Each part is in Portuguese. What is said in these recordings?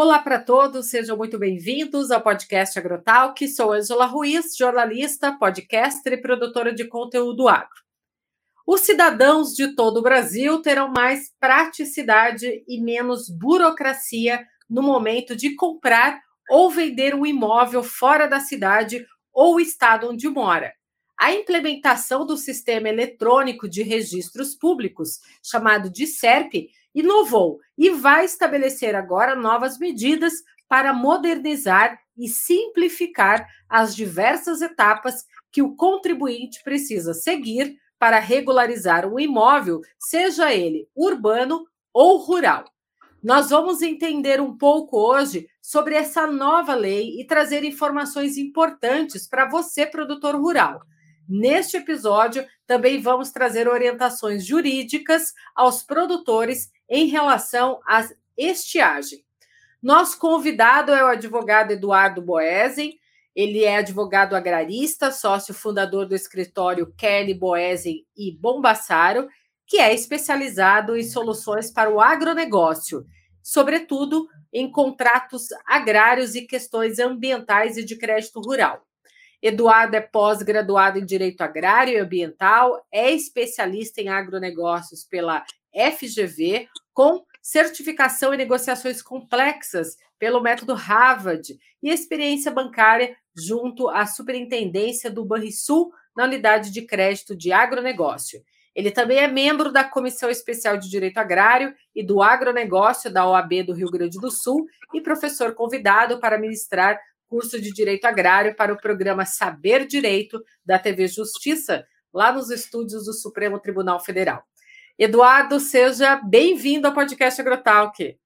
Olá para todos, sejam muito bem-vindos ao podcast Agrotalk. Sou Angela Ruiz, jornalista, podcaster e produtora de conteúdo agro. Os cidadãos de todo o Brasil terão mais praticidade e menos burocracia no momento de comprar ou vender um imóvel fora da cidade ou estado onde mora. A implementação do Sistema Eletrônico de Registros Públicos, chamado de SERP, inovou e vai estabelecer agora novas medidas para modernizar e simplificar as diversas etapas que o contribuinte precisa seguir para regularizar um imóvel, seja ele urbano ou rural. Nós vamos entender um pouco hoje sobre essa nova lei e trazer informações importantes para você, produtor rural. Neste episódio, também vamos trazer orientações jurídicas aos produtores em relação à estiagem. Nosso convidado é o advogado Eduardo Boesen. Ele é advogado agrarista, sócio fundador do escritório Kelly Boesen e Bombassaro, que é especializado em soluções para o agronegócio, sobretudo em contratos agrários e questões ambientais e de crédito rural. Eduardo é pós-graduado em Direito Agrário e Ambiental, é especialista em agronegócios pela FGV, com certificação em negociações complexas pelo método Harvard e experiência bancária junto à superintendência do Banrisul na unidade de crédito de agronegócio. Ele também é membro da Comissão Especial de Direito Agrário e do Agronegócio da OAB do Rio Grande do Sul e professor convidado para ministrar curso de Direito Agrário para o programa Saber Direito da TV Justiça, lá nos estúdios do Supremo Tribunal Federal. Eduardo, seja bem-vindo ao podcast AgroTalk.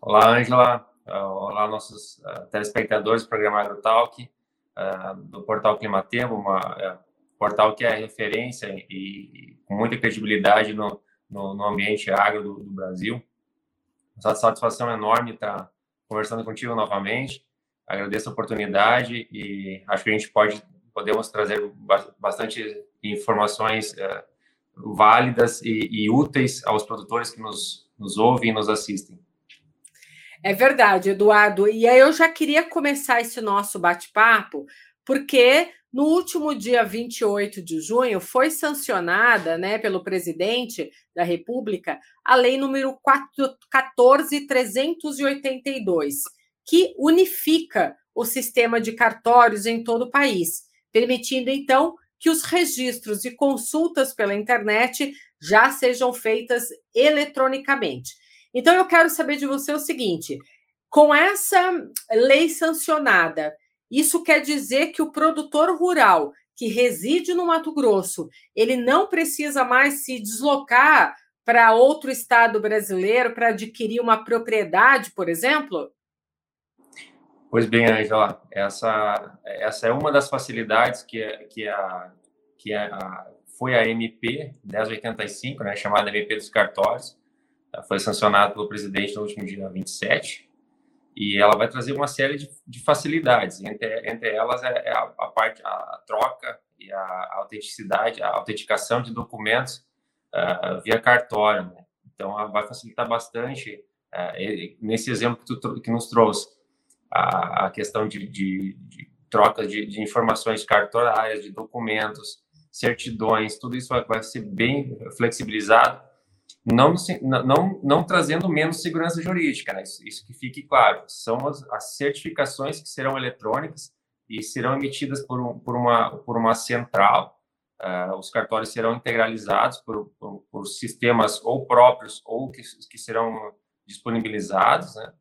Olá, Angela. Olá, nossos uh, telespectadores do programa AgroTalk, uh, do portal Climatempo, um uh, portal que é referência e com muita credibilidade no, no, no ambiente agro do, do Brasil. Uma satisfação enorme estar conversando contigo novamente agradeço a oportunidade e acho que a gente pode podemos trazer bastante informações uh, válidas e, e, úteis aos produtores que nos, nos ouvem e nos assistem. É verdade, Eduardo. E aí eu já queria começar esse nosso bate-papo, porque no último dia 28 de junho foi sancionada né, pelo presidente da República a lei número 14382 que unifica o sistema de cartórios em todo o país, permitindo então que os registros e consultas pela internet já sejam feitas eletronicamente. Então eu quero saber de você o seguinte: com essa lei sancionada, isso quer dizer que o produtor rural que reside no Mato Grosso, ele não precisa mais se deslocar para outro estado brasileiro para adquirir uma propriedade, por exemplo? Pois bem, Angela, essa, essa é uma das facilidades que, que, a, que a, foi a MP 1085, né, chamada MP dos cartórios, foi sancionada pelo presidente no último dia 27, e ela vai trazer uma série de, de facilidades, entre, entre elas é, é a, a, parte, a troca e a autenticidade, a autenticação de documentos uh, via cartório. Né? Então, vai facilitar bastante, uh, nesse exemplo que, tu, que nos trouxe, a, a questão de, de, de troca de, de, informações cartorárias, de documentos, certidões, tudo isso vai, vai ser bem flexibilizado, não, não, não trazendo menos segurança jurídica, né? isso, isso, que fique claro. São as, as, certificações que serão eletrônicas e serão emitidas por, um, por, uma, por uma central. Uh, os cartórios serão integralizados por, por, por, sistemas ou próprios ou que, que serão disponibilizados, né?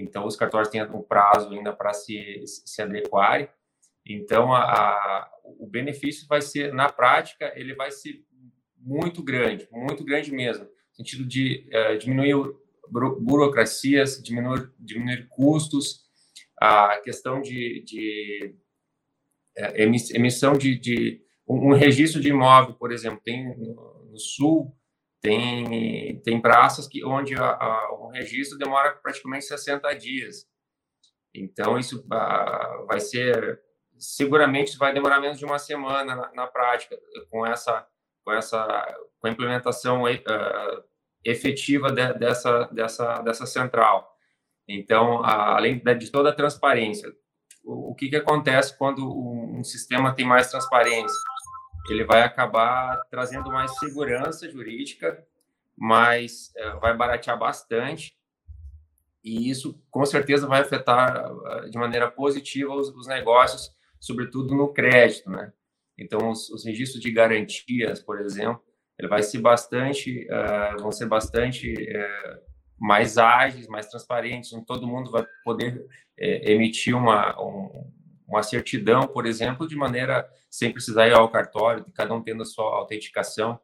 Então, os cartórios têm um prazo ainda para se, se adequarem. Então, a, a, o benefício vai ser, na prática, ele vai ser muito grande, muito grande mesmo, no sentido de uh, diminuir burocracias, diminuir, diminuir custos, a questão de, de uh, emissão de, de um, um, registro de imóvel, por exemplo, tem no, no sul tem, tem praças que, onde a, a, o registro demora praticamente 60 dias. Então, isso a, vai ser, seguramente vai demorar menos de uma semana na, na prática, com essa, com essa com a implementação uh, efetiva de, dessa, dessa, dessa central. Então, além de toda a transparência, o que, que acontece quando um sistema tem mais transparência? Ele vai acabar trazendo mais segurança jurídica, mas é, vai baratear bastante, e isso com certeza vai afetar de maneira positiva os, os negócios, sobretudo no crédito, né? Então, os, os, registros de garantias, por exemplo, ele vai ser bastante, uh, vão ser bastante uh, mais ágeis, mais transparentes, todo mundo vai poder é, emitir uma, um, uma certidão, por exemplo, de maneira sem precisar ir ao cartório, cada um tendo a sua autenticação.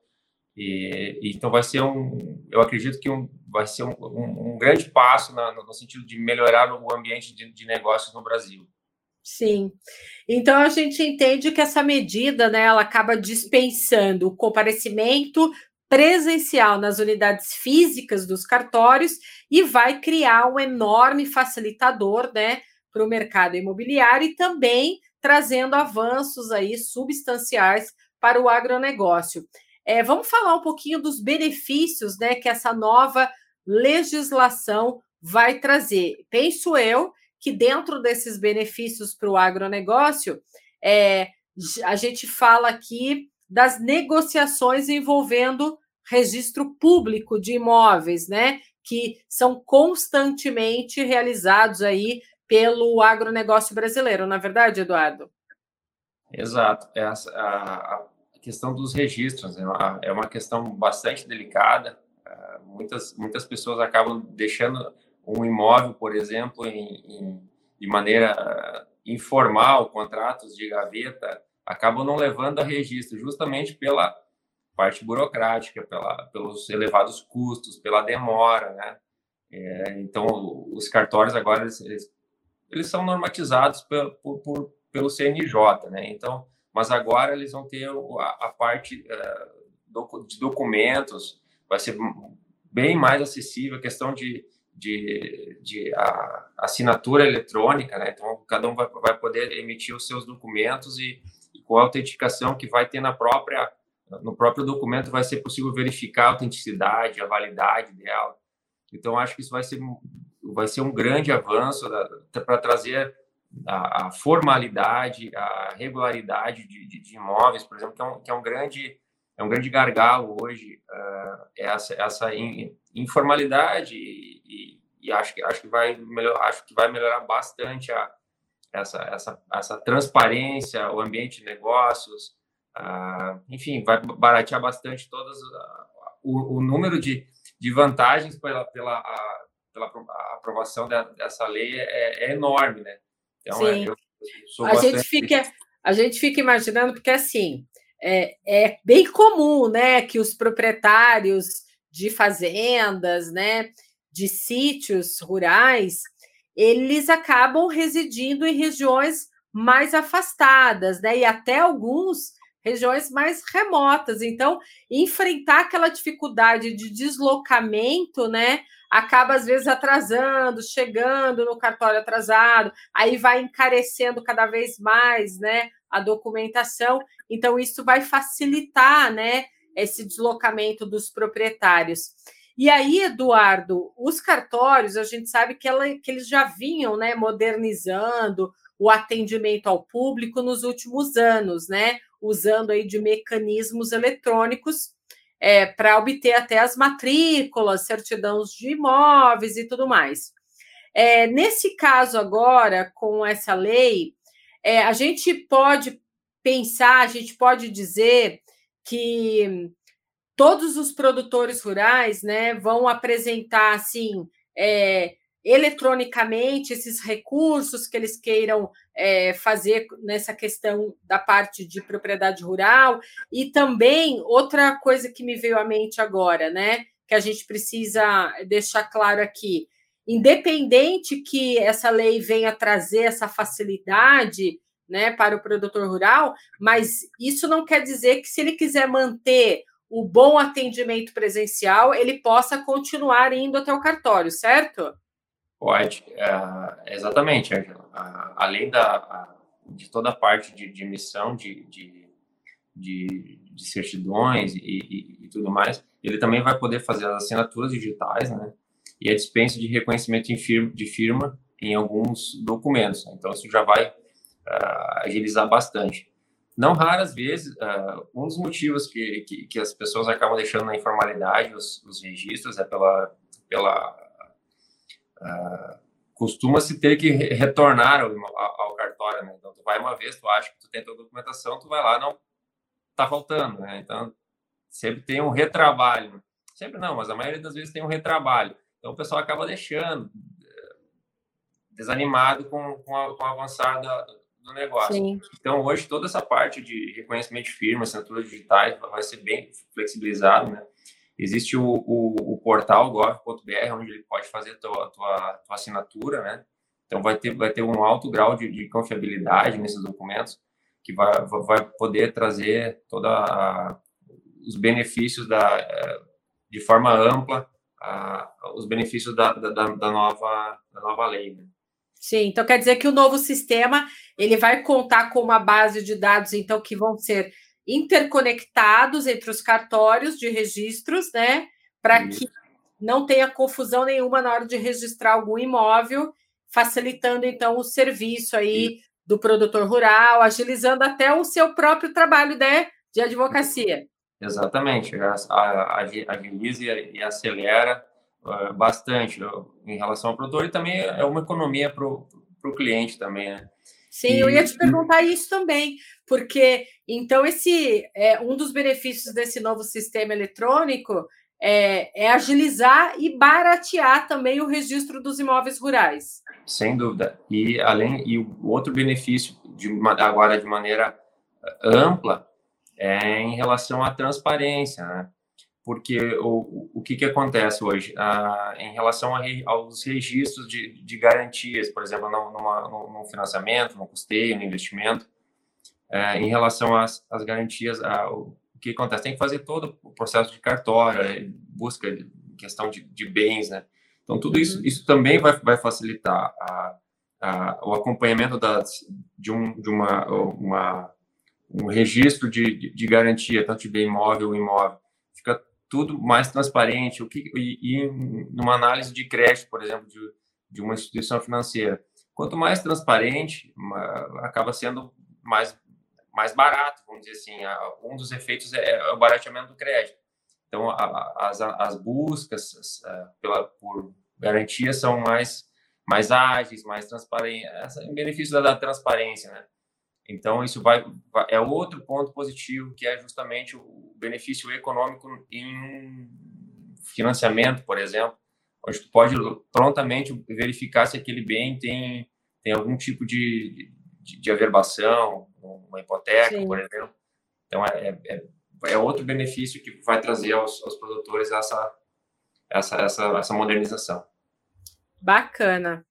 E, então vai ser um, eu acredito que um, vai ser um, um, um grande passo na, no sentido de melhorar o ambiente de, de negócios no Brasil. Sim. Então a gente entende que essa medida, né, ela acaba dispensando o comparecimento presencial nas unidades físicas dos cartórios e vai criar um enorme facilitador, né, para o mercado imobiliário e também trazendo avanços aí substanciais para o agronegócio. É, vamos falar um pouquinho dos benefícios, né, que essa nova legislação vai trazer. Penso eu que dentro desses benefícios para o agronegócio, é, a gente fala aqui das negociações envolvendo registro público de imóveis, né? Que são constantemente realizados aí pelo agronegócio brasileiro, na é verdade, Eduardo? Exato. Essa, a, a questão dos registros é uma, é uma questão bastante delicada. Uh, muitas, muitas pessoas acabam deixando um imóvel, por exemplo, em, em, de maneira informal, contratos de gaveta, acabam não levando a registro, justamente pela parte burocrática, pela, pelos elevados custos, pela demora, né? É, então, os cartórios agora, eles, eles, eles são normatizados por, por, pelo CNJ, né? Então, mas agora eles vão ter a, a parte uh, de documentos, vai ser bem mais acessível, a questão de, de, de a assinatura eletrônica, né? Então, cada um vai, vai poder emitir os seus documentos e, e com a autenticação que vai ter na própria no próprio documento vai ser possível verificar a autenticidade, a validade dela. Então, acho que isso vai ser, vai ser um grande avanço para trazer a, a, formalidade, a regularidade de, de, de, imóveis, por exemplo, que é um, que é um grande é um grande gargalo hoje uh, essa essa in, informalidade e, e, acho que acho que vai melhor, acho que vai melhorar bastante a, essa essa essa transparência, o ambiente de negócios, ah, enfim, vai baratear bastante todas uh, o, o, número de, de vantagens pela, pela, a, pela aprovação da, dessa lei é, é, enorme, né? Então, é, Sim. Eu, a, gente fica, a gente fica imaginando, porque assim, é, é bem comum, né, que os proprietários de fazendas, né, de sítios rurais, eles acabam residindo em regiões mais afastadas, né, e até alguns regiões mais remotas. Então, enfrentar aquela dificuldade de deslocamento, né, acaba às vezes atrasando, chegando no cartório atrasado, aí vai encarecendo cada vez mais, né, a documentação. Então, isso vai facilitar, né, esse deslocamento dos proprietários. E aí, Eduardo, os cartórios, a gente sabe que, ela, que eles já vinham, né, modernizando o atendimento ao público nos últimos anos, né? Usando aí de mecanismos eletrônicos é, para obter até as matrículas, certidões de imóveis e tudo mais. É, nesse caso agora, com essa lei, é, a gente pode pensar, a gente pode dizer que todos os produtores rurais né, vão apresentar assim é, eletronicamente esses recursos que eles queiram é, fazer nessa questão da parte de propriedade rural. E também outra coisa que me veio à mente agora, né? Que a gente precisa deixar claro aqui. Independente que essa lei venha trazer essa facilidade né, para o produtor rural, mas isso não quer dizer que, se ele quiser manter o bom atendimento presencial, ele possa continuar indo até o cartório, certo? Pode, é, exatamente, Angela. Além da, de toda a parte de, de emissão de, de, de, de certidões e, e, e, tudo mais, ele também vai poder fazer as assinaturas digitais, né? e a dispensa de reconhecimento firma, de firma em alguns documentos. Então, isso já vai uh, agilizar bastante. Não raras vezes, uh, um dos motivos que, que, que, as pessoas acabam deixando na informalidade os, os registros é pela, pela uh, costuma-se ter que retornar ao, ao, cartório, né? Então, tu vai uma vez, tu acha que tu tem tua documentação, tu vai lá, não tá faltando, né? Então, sempre tem um retrabalho. Sempre não, mas a maioria das vezes tem um retrabalho. Então, o pessoal acaba deixando, eh, desanimado com, com, a, com o avançar da, do negócio. Sim. Então, hoje, toda essa parte de reconhecimento de firma, assinaturas digitais, vai ser bem flexibilizado, né? Existe o, o, o portal gov.br, onde ele pode fazer a tua, tua, tua, assinatura, né? Então, vai ter, vai ter um alto grau de, de confiabilidade nesses documentos, que vai, vai poder trazer toda os benefícios da, eh, de forma ampla, a, os benefícios da, da, da, nova, da nova lei. Né? Sim, então quer dizer que o novo sistema ele vai contar com uma base de dados, então, que vão ser interconectados entre os cartórios de registros, né? Para que não tenha confusão nenhuma na hora de registrar algum imóvel, facilitando então o serviço aí Isso. do produtor rural, agilizando até o seu próprio trabalho né, de advocacia. Exatamente, agiliza e acelera uh, bastante em relação ao produtor e também é uma economia para o cliente também, né? Sim, e... eu ia te perguntar isso também, porque então esse é um dos benefícios desse novo sistema eletrônico é, é, agilizar e baratear também o registro dos imóveis rurais. Sem dúvida. E além e o outro benefício de agora de maneira ampla é em relação à transparência, né? Porque o, o que, que acontece hoje? Ah, em relação aos registros de, de garantias, por exemplo, numa, num financiamento, no custeio, no investimento, é, em relação às, às garantias, o que acontece? Tem que fazer todo o processo de cartório, é, busca, questão de, de bens, né? Então, tudo isso, uhum. isso também vai, vai facilitar a, a, o acompanhamento das, de, um, de uma, uma, um registro de, de garantia, tanto de bem imóvel ou imóvel tudo mais transparente, o que e, e numa análise de crédito, por exemplo, de, de uma instituição financeira, quanto mais transparente, acaba sendo mais mais barato, vamos dizer assim. Um dos efeitos é, é o barateamento do crédito. Então, a, as, as buscas as, pela, por garantia são mais mais ágeis, mais transparentes, em benefício da, da transparência, né? Então, isso vai, vai, é outro ponto positivo, que é justamente o benefício econômico em financiamento, por exemplo, onde tu pode prontamente verificar se aquele bem tem, tem algum tipo de, de, de averbação, uma hipoteca, Sim. por exemplo. Então, é, é, é, outro benefício que vai trazer aos, aos produtores essa, essa, essa, essa modernização. Bacana.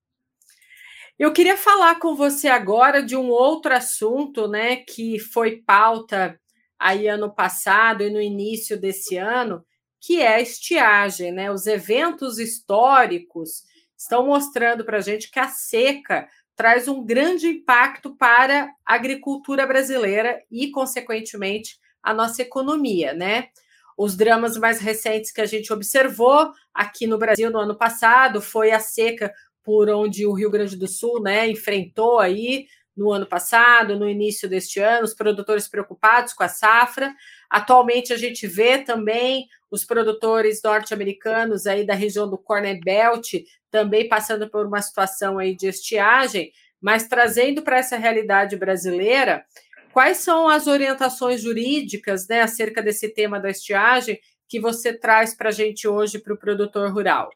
Eu queria falar com você agora de um outro assunto, né, que foi pauta aí ano passado e no início desse ano, que é a estiagem, né? Os eventos históricos estão mostrando para a gente que a seca traz um grande impacto para a agricultura brasileira e, consequentemente, a nossa economia, né? Os dramas mais recentes que a gente observou aqui no Brasil no ano passado foi a seca por onde o Rio Grande do Sul né, enfrentou aí no ano passado, no início deste ano, os produtores preocupados com a safra. Atualmente a gente vê também os produtores norte-americanos aí da região do Corn Belt também passando por uma situação aí de estiagem, mas trazendo para essa realidade brasileira, quais são as orientações jurídicas né, acerca desse tema da estiagem que você traz para a gente hoje para o produtor rural?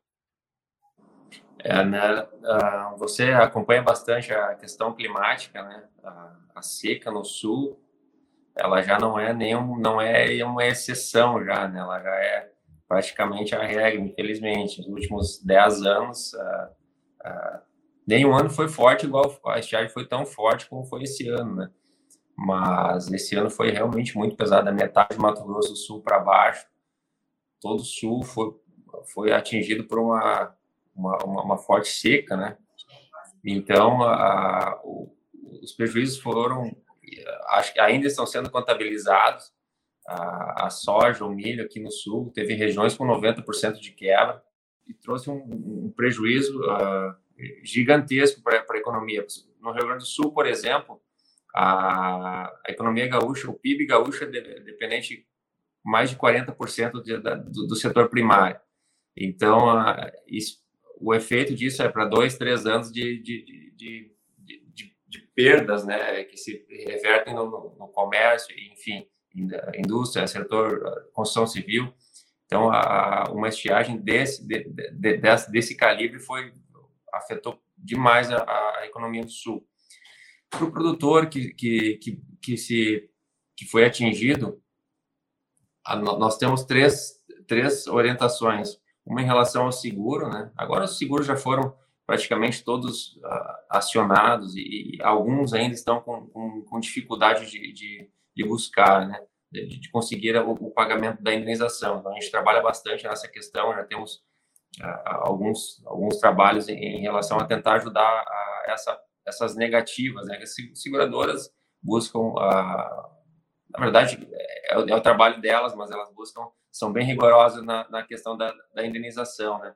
É, né, uh, você acompanha bastante a questão climática, né? A, a, seca no sul, ela já não é nenhum, não é uma exceção já, né? Ela já é praticamente a regra, infelizmente. Nos últimos 10 anos, uh, uh, nenhum ano foi forte igual a estiagem foi tão forte como foi esse ano, né? Mas esse ano foi realmente muito pesado, a metade do Mato Grosso do Sul para baixo, todo o sul foi, foi atingido por uma uma, uma, uma forte seca, né? Então, a, a, os prejuízos foram, acho que ainda estão sendo contabilizados. A, a, soja, o milho aqui no sul, teve regiões com 90% de quebra. e trouxe um, um prejuízo uh, gigantesco para a economia. No Rio Grande do Sul, por exemplo, a, a economia gaúcha, o PIB gaúcho é dependente mais de 40% de, da, do, do, setor primário. Então, uh, isso, o efeito disso é para dois, três anos de, de, de, de, perdas, né, que se revertem no, no comércio, enfim, indústria, setor, construção civil. Então, a, uma estiagem desse, de, de, desse, desse calibre foi afetou demais a, a economia do Sul. Para o produtor que, que, que, que, se, que foi atingido, a, nós temos três, três orientações. Uma em relação ao seguro, né? Agora os seguros já foram praticamente todos uh, acionados e, e, alguns ainda estão com, com, com dificuldade de, de, de buscar, né? de, de conseguir o, o, pagamento da indenização. Então, a gente trabalha bastante nessa questão, já temos uh, alguns, alguns trabalhos em, em, relação a tentar ajudar a essa, essas negativas, né? As seguradoras buscam, uh, na verdade, é, é, o trabalho delas, mas elas buscam, são bem rigorosas na, na questão da, da indenização, né?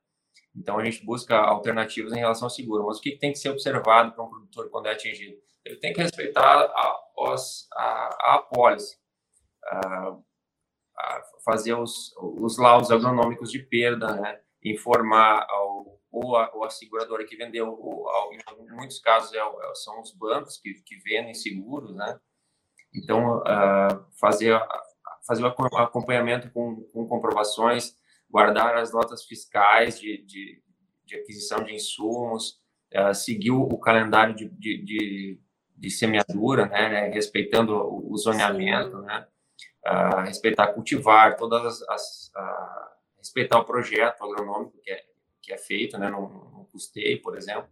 Então, a gente busca alternativas em relação ao seguro. Mas o que tem que ser observado para um produtor quando é atingido? Ele tem que respeitar a, a, a apólice a, fazer os, os laudos agronômicos de perda, né? informar ao, ou, a, ou a seguradora que vendeu, ou, ao, em muitos casos é, são os bancos que, que vendem seguros, né? Então, uh, fazer, fazer o acompanhamento com, com comprovações, guardar as notas fiscais de, de, de aquisição de insumos, uh, seguir o, calendário de, de, de, semeadura, né? Respeitando o zoneamento, né? uh, respeitar cultivar, todas as, as respeitar o projeto agronômico que é, que é feito, né, no, no custeio, por exemplo.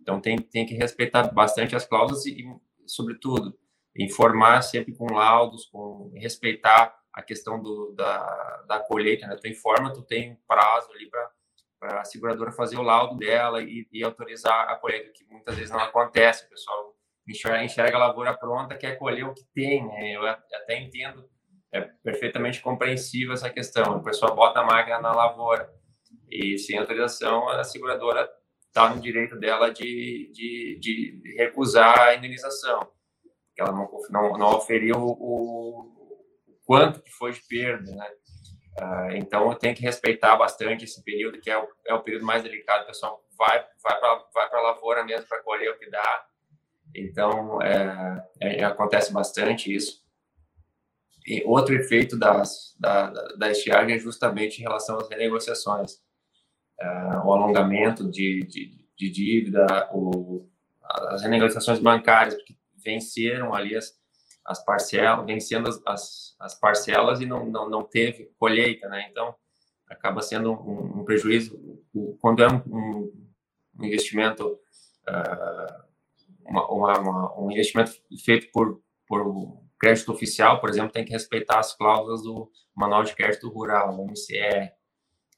Então tem, tem que respeitar bastante as cláusulas e, e sobretudo, informar sempre com laudos, com respeitar a questão do, da, da colheita, né? Tu informa, tu tem prazo ali para a seguradora fazer o laudo dela e, e, autorizar a colheita, que muitas vezes não acontece. O pessoal enxerga, enxerga a lavoura pronta, quer colher o que tem. Né? Eu até entendo é perfeitamente compreensível essa questão. O pessoal bota a máquina na lavoura e sem autorização a seguradora está no direito dela de, de, de, recusar a indenização. Ela não, não, não oferiu o, o, quanto que foi de perda, né? Uh, então, tem que respeitar bastante esse período, que é o, é o período mais delicado. O pessoal vai, vai para vai a lavoura mesmo para colher o que dá. Então, é, é, acontece bastante isso. E outro efeito das, da, da estiagem é justamente em relação às renegociações. Uh, o alongamento de, de, de dívida, o, as renegociações bancárias, que venceram ali as, as parcelas, vencendo as, as, as, parcelas e não, não, não teve colheita, né? Então, acaba sendo um, um prejuízo. Quando é um, um investimento, uh, uma, uma, um investimento feito por, por crédito oficial, por exemplo, tem que respeitar as cláusulas do Manual de Crédito Rural, o MCR.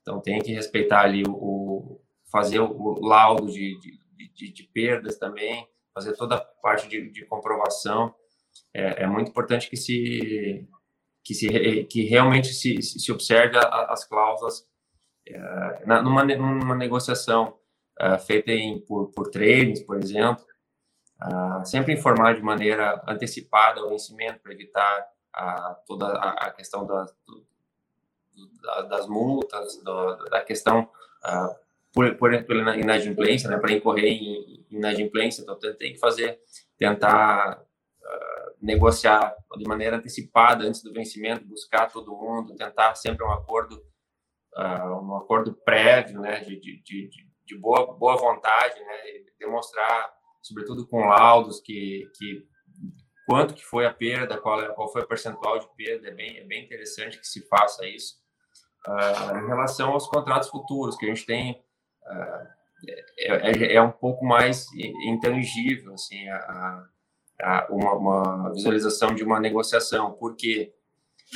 Então, tem que respeitar ali o, o fazer o laudo de, de, de, de, perdas também, fazer toda a parte de, de comprovação. É, é, muito importante que se que se que realmente se, se observe as cláusulas é, numa, numa negociação é, feita em, por, por trades, por exemplo, sempre informar de maneira antecipada o vencimento para evitar uh, toda a, a questão das, do, do, das multas, do, da questão por, por, por inadimplência, né, para incorrer em inadimplência. Então, tem que fazer, tentar negociar de maneira antecipada antes do vencimento, buscar todo mundo, tentar sempre um acordo, um acordo prévio, né, de, de, de, de boa, boa vontade, né, demonstrar sobretudo com laudos que, que quanto que foi a perda, qual, é, qual foi o percentual de perda, é bem, é bem interessante que se faça isso. Uh, em relação aos contratos futuros, que a gente tem, uh, é, é, é, um pouco mais intangível, assim, a, a uma, uma, visualização de uma negociação, porque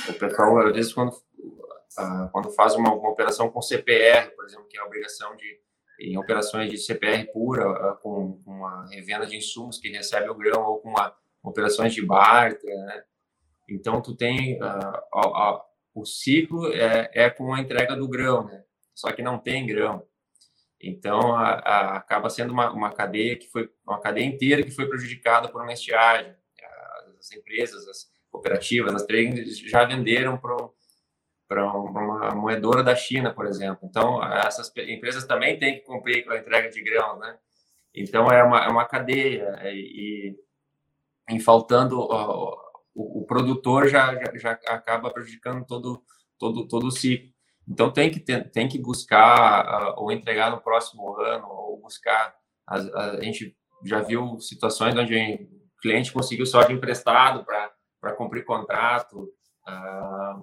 o pessoal, às vezes, quando, uh, quando faz uma, uma operação com CPR, por exemplo, que é a obrigação de em operações de CPR pura, ah, com, com a revenda de insumos que recebe o grão, ou com uma, operações de barter, né? Então, tu tem a, a, o ciclo é, é, com a entrega do grão, né? só que não tem grão. Então, a, a, acaba sendo uma, uma cadeia que foi uma cadeia inteira que foi prejudicada por uma estiagem. As empresas, as cooperativas, as tradings já venderam para uma moedora da China, por exemplo. Então, essas empresas também têm que cumprir com a entrega de grãos, né? Então, é uma, é uma cadeia e, em faltando o, o produtor já, já, já, acaba prejudicando todo, todo, todo o ciclo. Então, tem que, ter, tem que buscar uh, ou entregar no próximo ano, ou buscar. A, a, gente já viu situações onde o cliente conseguiu sorte emprestado para cumprir contrato. Uh,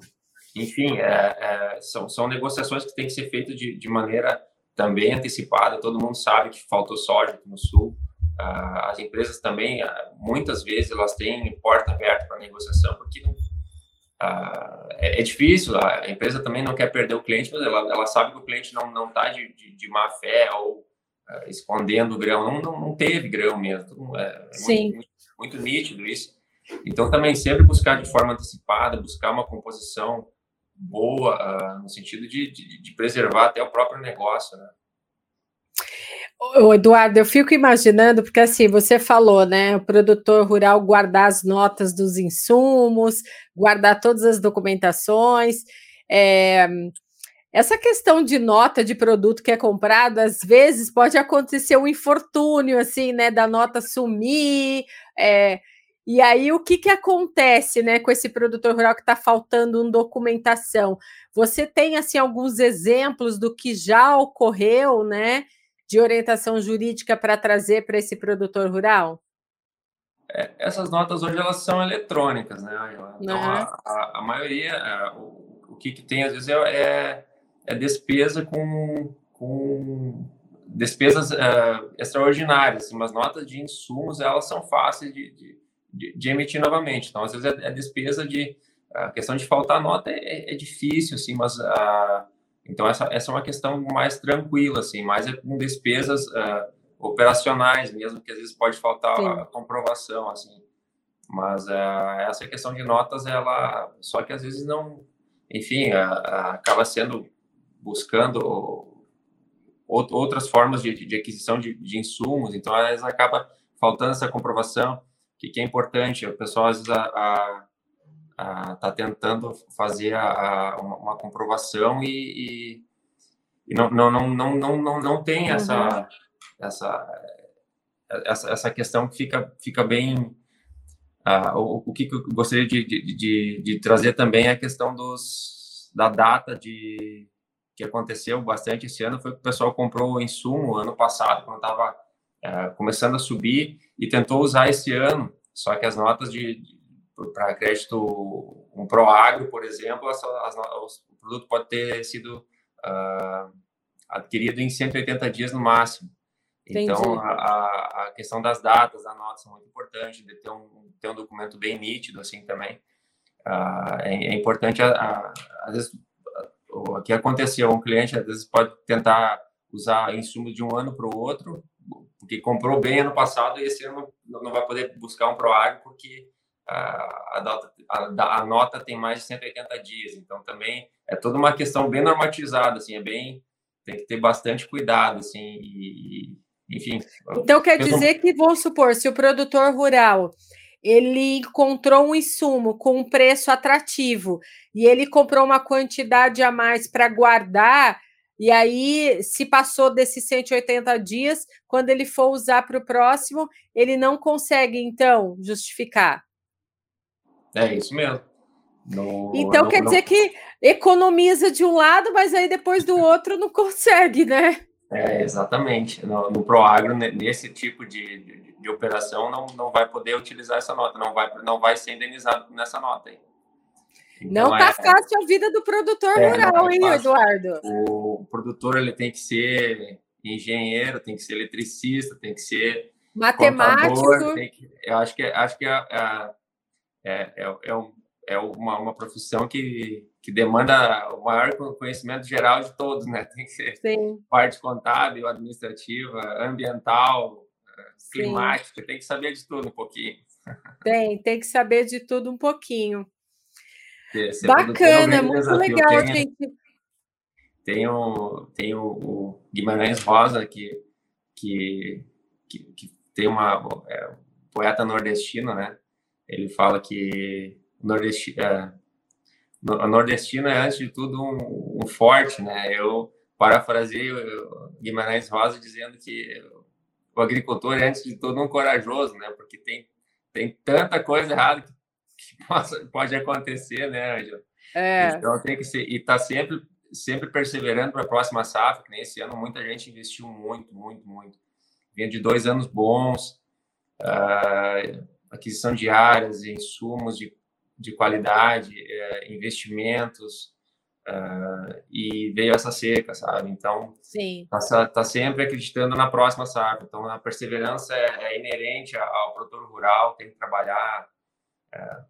enfim, é, é, são, são negociações que têm que ser feitas de, de maneira também antecipada. Todo mundo sabe que faltou soja aqui no Sul. Uh, as empresas também, muitas vezes, elas têm porta aberta para negociação, porque não, ah, é, é, difícil, a empresa também não quer perder o cliente, mas ela, ela sabe que o cliente não está de, de, de, má fé ou uh, escondendo o grão, não, não, não, teve grão mesmo, é, é Sim. Muito, muito, muito, nítido isso. Então, também sempre buscar de forma antecipada, buscar uma composição boa, uh, no sentido de, de, de, preservar até o próprio negócio, né? O Eduardo, eu fico imaginando, porque assim, você falou, né? O produtor rural guardar as notas dos insumos, guardar todas as documentações. É, essa questão de nota de produto que é comprado, às vezes pode acontecer um infortúnio, assim, né? Da nota sumir. É, e aí, o que, que acontece né, com esse produtor rural que está faltando uma documentação? Você tem assim alguns exemplos do que já ocorreu, né? De orientação jurídica para trazer para esse produtor rural? É, essas notas hoje elas são eletrônicas, né? Então, uhum. a, a, a, maioria, é, o, o que, que, tem às vezes é, é, é despesa com, com despesas é, extraordinárias. Assim, mas notas de insumos elas são fáceis de, de, de, de emitir novamente. Então, às vezes é, é despesa de a questão de faltar nota é, é difícil, assim, mas a então, essa, essa é uma questão mais tranquila, assim, mais é com despesas uh, operacionais mesmo, que às vezes pode faltar Sim. a comprovação, assim. Mas uh, essa questão de notas, ela... Só que às vezes não... Enfim, uh, acaba sendo... Buscando outras formas de, de aquisição de, de, insumos, então às vezes acaba faltando essa comprovação, que, que é importante. O pessoal às vezes a, a está tentando fazer a, a, uma, uma, comprovação e, e, e, não, não, não, não, não, não, não tem uhum. essa, essa, essa, essa questão que fica, fica bem. Uh, o, o que eu gostaria de, de, de, de, trazer também é a questão dos, da data de que aconteceu bastante esse ano foi que o pessoal comprou o insumo ano passado, quando estava uh, é, começando a subir, e tentou usar esse ano, só que as notas de, para crédito um Proagro, por exemplo, as, as, o produto pode ter sido uh, adquirido em 180 dias no máximo. Então, a, a, questão das datas da nota são muito importante, de ter um, ter um documento bem nítido, assim, também. Uh, é, é, importante, a, a, às vezes, o que aconteceu, um cliente, às vezes, pode tentar usar insumos de um ano para o outro, porque comprou bem ano passado e esse ano não vai poder buscar um Proagro, porque a, nota, a, a, nota tem mais de 180 dias, então também é toda uma questão bem normatizada, assim, é bem tem que ter bastante cuidado, assim, e, enfim. Então quer dizer que vamos supor, se o produtor rural ele encontrou um insumo com um preço atrativo e ele comprou uma quantidade a mais para guardar, e aí, se passou desses 180 dias, quando ele for usar para o próximo, ele não consegue, então, justificar. É isso mesmo. No, então no, quer no... dizer que economiza de um lado, mas aí depois do outro não consegue, né? É, exatamente. No, no Proagro, nesse tipo de, de, de, operação, não, não vai poder utilizar essa nota, não vai, não vai ser indenizado nessa nota aí. Então, não tá é, fácil a vida do produtor é, rural, tá hein, Eduardo? O, o, produtor ele tem que ser engenheiro, tem que ser eletricista, tem que ser matemático. Contador, que, eu acho que acho que a, a é, é, é, um, é uma, uma profissão que, que demanda o maior conhecimento geral de todos, né? Tem que ser Sim. parte contábil, administrativa, ambiental, climática, Sim. tem que saber de tudo um pouquinho. Tem, tem que saber de tudo um pouquinho. Bacana, muito legal, gente. tem o, tem o, o Guimarães Rosa, que, que, que, que tem uma é, poeta nordestino, né? Ele fala que nordesti, é, a nordestina é, antes de tudo, um, um forte, né? Eu parafraseio Guimarães Rosa dizendo que o agricultor é, antes de tudo, um corajoso, né? Porque tem, tem tanta coisa errada que, que possa, pode acontecer, né, Angela? É. Então tem que ser, e tá sempre, sempre perseverando para a próxima safra, que nem esse ano muita gente investiu muito, muito, muito. Vinha de dois anos bons, uh, aquisição de áreas, insumos de de qualidade, é, investimentos, uh, e veio essa seca, sabe? Então, está tá sempre acreditando na próxima safra. Então, a perseverança é, é inerente ao produtor rural, tem que trabalhar é,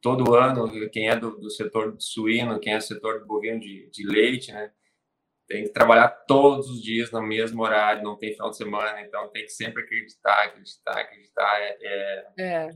todo ano. Quem é do, do, setor suíno, quem é do setor do bovino de, de leite, né? Tem que trabalhar todos os dias no mesmo horário, não tem final de semana, então tem que sempre acreditar, acreditar, acreditar. é, é. é.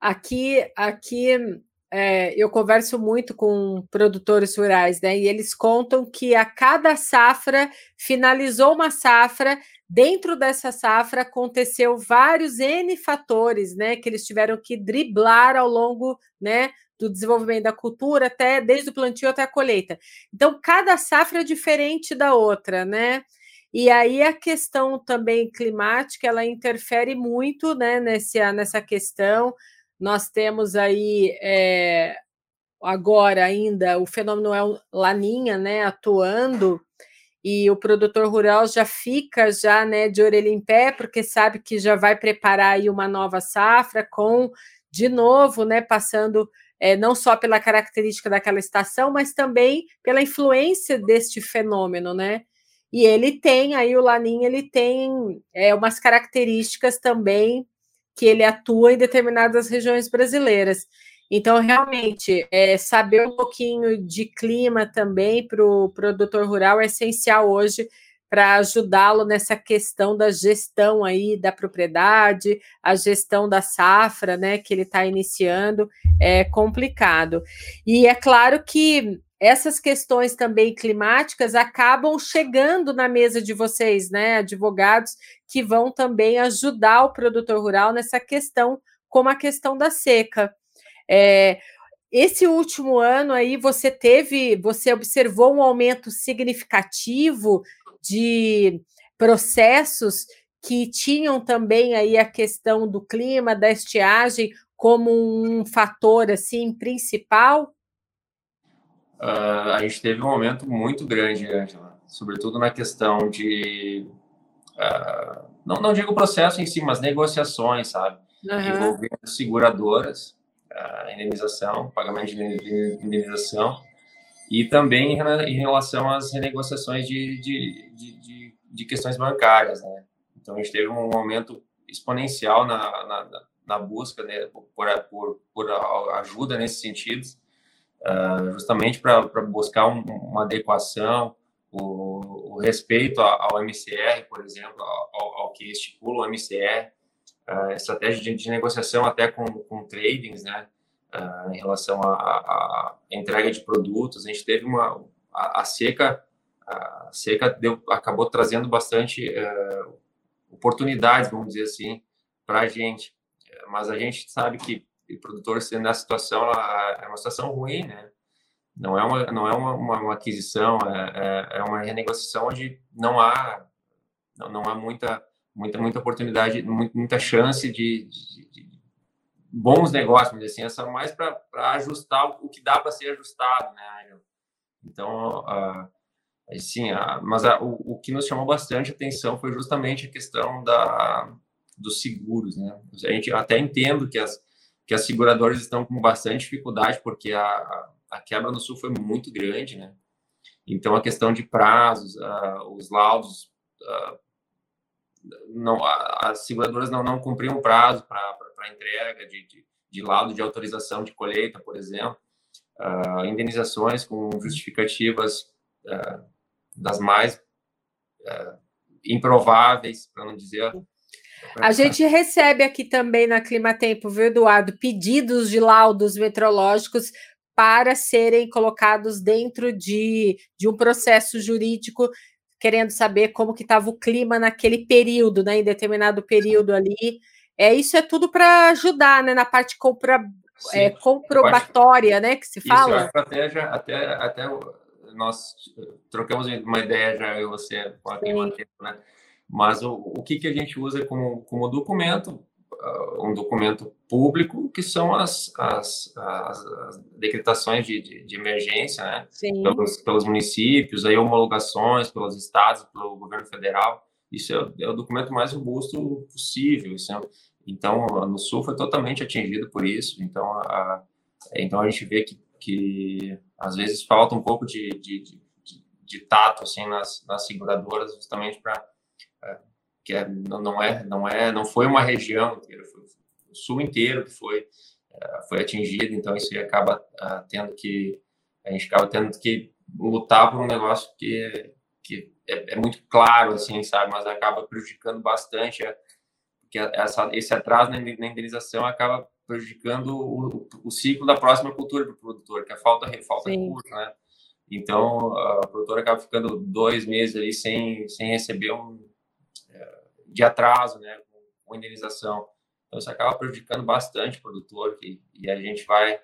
Aqui, aqui é, eu converso muito com produtores rurais, né? E eles contam que a cada safra finalizou uma safra. Dentro dessa safra aconteceu vários N fatores, né? Que eles tiveram que driblar ao longo, né? Do desenvolvimento da cultura, até desde o plantio até a colheita. Então, cada safra é diferente da outra, né? E aí a questão também climática ela interfere muito né, nessa, nessa questão. Nós temos aí é, agora ainda o fenômeno é Laninha, né, atuando e o produtor rural já fica já, né, de orelha em pé, porque sabe que já vai preparar aí uma nova safra com de novo, né, passando é, não só pela característica daquela estação, mas também pela influência deste fenômeno, né? E ele tem aí o Laninha, ele tem é, umas características também que ele atua em determinadas regiões brasileiras. Então, realmente, é, saber um pouquinho de clima também para o produtor rural é essencial hoje para ajudá-lo nessa questão da gestão aí da propriedade, a gestão da safra, né, que ele está iniciando, é complicado. E é claro que essas questões também climáticas acabam chegando na mesa de vocês, né, advogados, que vão também ajudar o produtor rural nessa questão, como a questão da seca. É, esse último ano aí você teve, você observou um aumento significativo de processos que tinham também aí a questão do clima, da estiagem como um fator assim principal? uh, a gente teve um momento muito grande, Angela, sobretudo na questão de. Uh, não, não digo processo em si, mas negociações, sabe? Uhum. Envolvendo seguradoras, uh, indenização, pagamento de indenização, e também em relação às renegociações de, de, de, de, questões bancárias, né? Então, a gente teve um aumento exponencial na, na, na busca né, por, por, por ajuda nesses sentidos uh, justamente para buscar um, uma adequação, o, o respeito ao, MCR, por exemplo, ao, ao, que estipula o MCR, uh, estratégia de, de, negociação até com, com tradings, né, uh, em relação à entrega de produtos. A gente teve uma a, a seca, a seca deu, acabou trazendo bastante uh, oportunidades, vamos dizer assim, para a gente. Mas a gente sabe que o produtor sendo nessa situação é uma situação ruim, né? Não é uma, não é uma, uma, uma aquisição, é, é, é, uma renegociação onde não há, não, não há muita, muita, muita oportunidade, muita chance de, de, de bons negócios, assim, só mais para ajustar o que dá para ser ajustado, né? Então, uh, uh, mas uh, o, o que nos chamou bastante atenção foi justamente a questão da, dos seguros, né? A gente até entendo que as, que as seguradoras estão com bastante dificuldade, porque a, a quebra no Sul foi muito grande, né? Então, a questão de prazos, uh, os laudos, não, as seguradoras não, não cumpriam prazo para entrega de, de, de, laudo de autorização de colheita, por exemplo, uh, indenizações com justificativas das mais improváveis, para não dizer a gente recebe aqui também na Clima Tempo, viu, Eduardo, pedidos de laudos meteorológicos para serem colocados dentro de, de um processo jurídico, querendo saber como que estava o clima naquele período, né, em determinado período ali. É, isso é tudo para ajudar né, na parte compra, é, comprobatória, né, que se fala. Isso, estratégia, até, até nós trocamos uma ideia já, eu e você, com a né? Mas o, o que, que a gente usa como, como documento uh, um documento público, que são as, as, as, as decretações de, de, de, emergência, né? Pelos, pelos, municípios, aí homologações pelos estados, pelo governo federal. Isso é, é o documento mais robusto possível. É, então, no Sul foi totalmente atingido por isso. Então, a, então a gente vê que, que às vezes falta um pouco de, de, de, de tato assim nas, nas seguradoras, justamente para que é, não é não é não foi uma região inteira, foi o sul inteiro que foi é, foi atingido, então isso acaba uh, tendo que a gente acaba tendo que lutar por um negócio que que é, é muito claro assim, sabe, mas acaba prejudicando bastante a, que essa, esse atraso na indenização acaba prejudicando o, o ciclo da próxima cultura para o produtor, que é a falta, falta Sim. recurso, né? Então, a produtora acaba ficando dois meses ali sem, sem receber um, de atraso, né, com indenização. Então, isso acaba prejudicando bastante o produtor e, e a gente vai,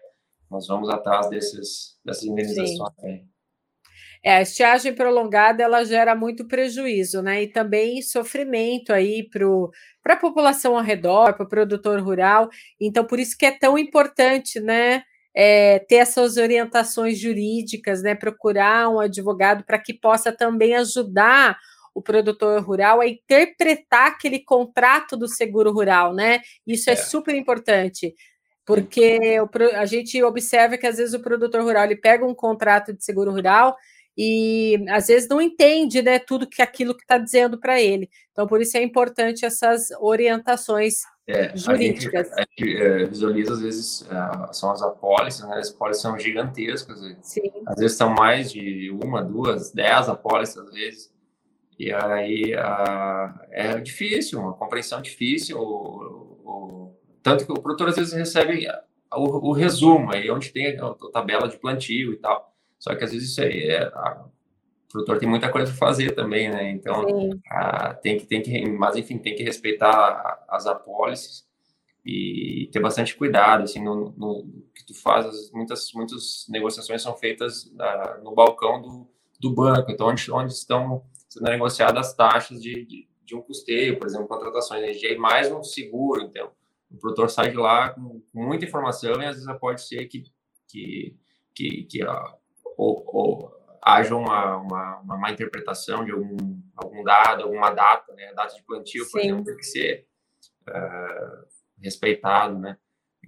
nós vamos atrás desses, dessas indenizações também. É, a estiagem prolongada ela gera muito prejuízo, né? E também sofrimento aí para a população ao redor, para o produtor rural. Então, por isso que é tão importante, né? É, ter essas orientações jurídicas, né? Procurar um advogado para que possa também ajudar o produtor rural a interpretar aquele contrato do seguro rural, né? Isso é, é super importante, porque a gente observa que às vezes o produtor rural ele pega um contrato de seguro rural e às vezes não entende né, tudo que aquilo que está dizendo para ele. Então, por isso é importante essas orientações é, jurídicas. A gente, a gente é, visualiza, às vezes, uh, são as apólices, né? As apólices são gigantescas. Sim. Às vezes são mais de uma, duas, dez apólices, às vezes. E aí é difícil, uma compreensão difícil. O, o, tanto que o produtor às vezes recebe o, o, resumo, aí onde tem a, a, tabela de plantio e tal. Só que às vezes isso aí é, a, o produtor tem muita coisa para fazer também, né? Então a, tem que tem que, mas enfim tem que respeitar as apólices e ter bastante cuidado assim no, no que tu faz. Muitas muitas negociações são feitas uh, no balcão do, do banco, então onde, onde estão sendo negociadas as taxas de, de, de, um custeio, por exemplo, contratações de energia e mais um seguro. Então, o produtor sai de lá com, muita informação e às vezes pode ser que, que, que, que ó, ou, ou, haja uma, uma, uma má interpretação de algum, algum dado, alguma data, né? A data de plantio, por Sim. exemplo, tem que ser uh, respeitado, né?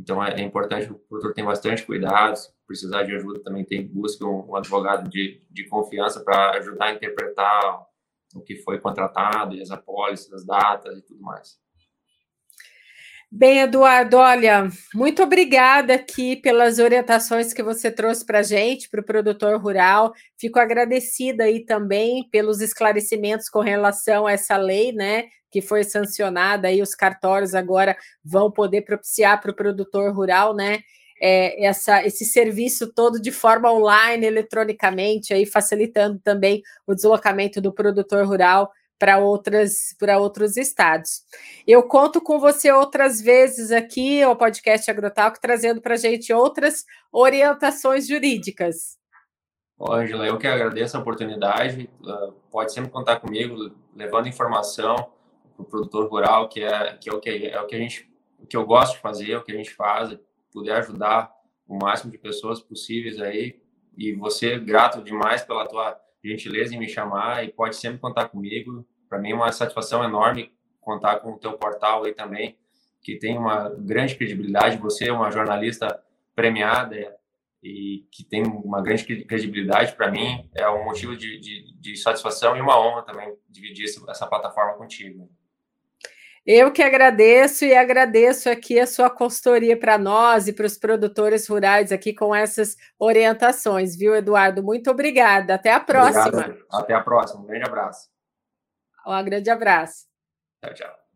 Então é, é, importante que o produtor tenha bastante cuidado. Se precisar de ajuda, também tem busca um, um advogado de, de confiança para ajudar a interpretar o que foi contratado e as apólices, as datas e tudo mais. Bem, Eduardo, olha, muito obrigada aqui pelas orientações que você trouxe para a gente, para o produtor rural. Fico agradecida aí também pelos esclarecimentos com relação a essa lei, né, que foi sancionada. Aí os cartórios agora vão poder propiciar para o produtor rural, né, é, essa, esse serviço todo de forma online, eletronicamente, aí facilitando também o deslocamento do produtor rural para outras para outros estados. Eu conto com você outras vezes aqui ao podcast Agrotalk trazendo para a gente outras orientações jurídicas. Ângela, eu que agradeço a oportunidade. Ah, pode sempre contar comigo, levando informação para o produtor rural, que é, que é o que é o que a gente, o que eu gosto de fazer, o que a gente faz, puder ajudar o máximo de pessoas possíveis aí. E você, grato demais pela tua gentileza em me chamar e pode sempre contar comigo. Para mim é uma satisfação enorme contar com o teu portal aí também, que tem uma grande credibilidade. Você é uma jornalista premiada e que tem uma grande credibilidade para mim. É um motivo de, de, de, satisfação e uma honra também dividir essa plataforma contigo. Eu que agradeço e agradeço aqui a sua consultoria para nós e para os produtores rurais aqui com essas orientações, viu, Eduardo? Muito obrigada. Até a próxima. Obrigado. Até a próxima. Um grande abraço. Um grande abraço. Tchau, tchau.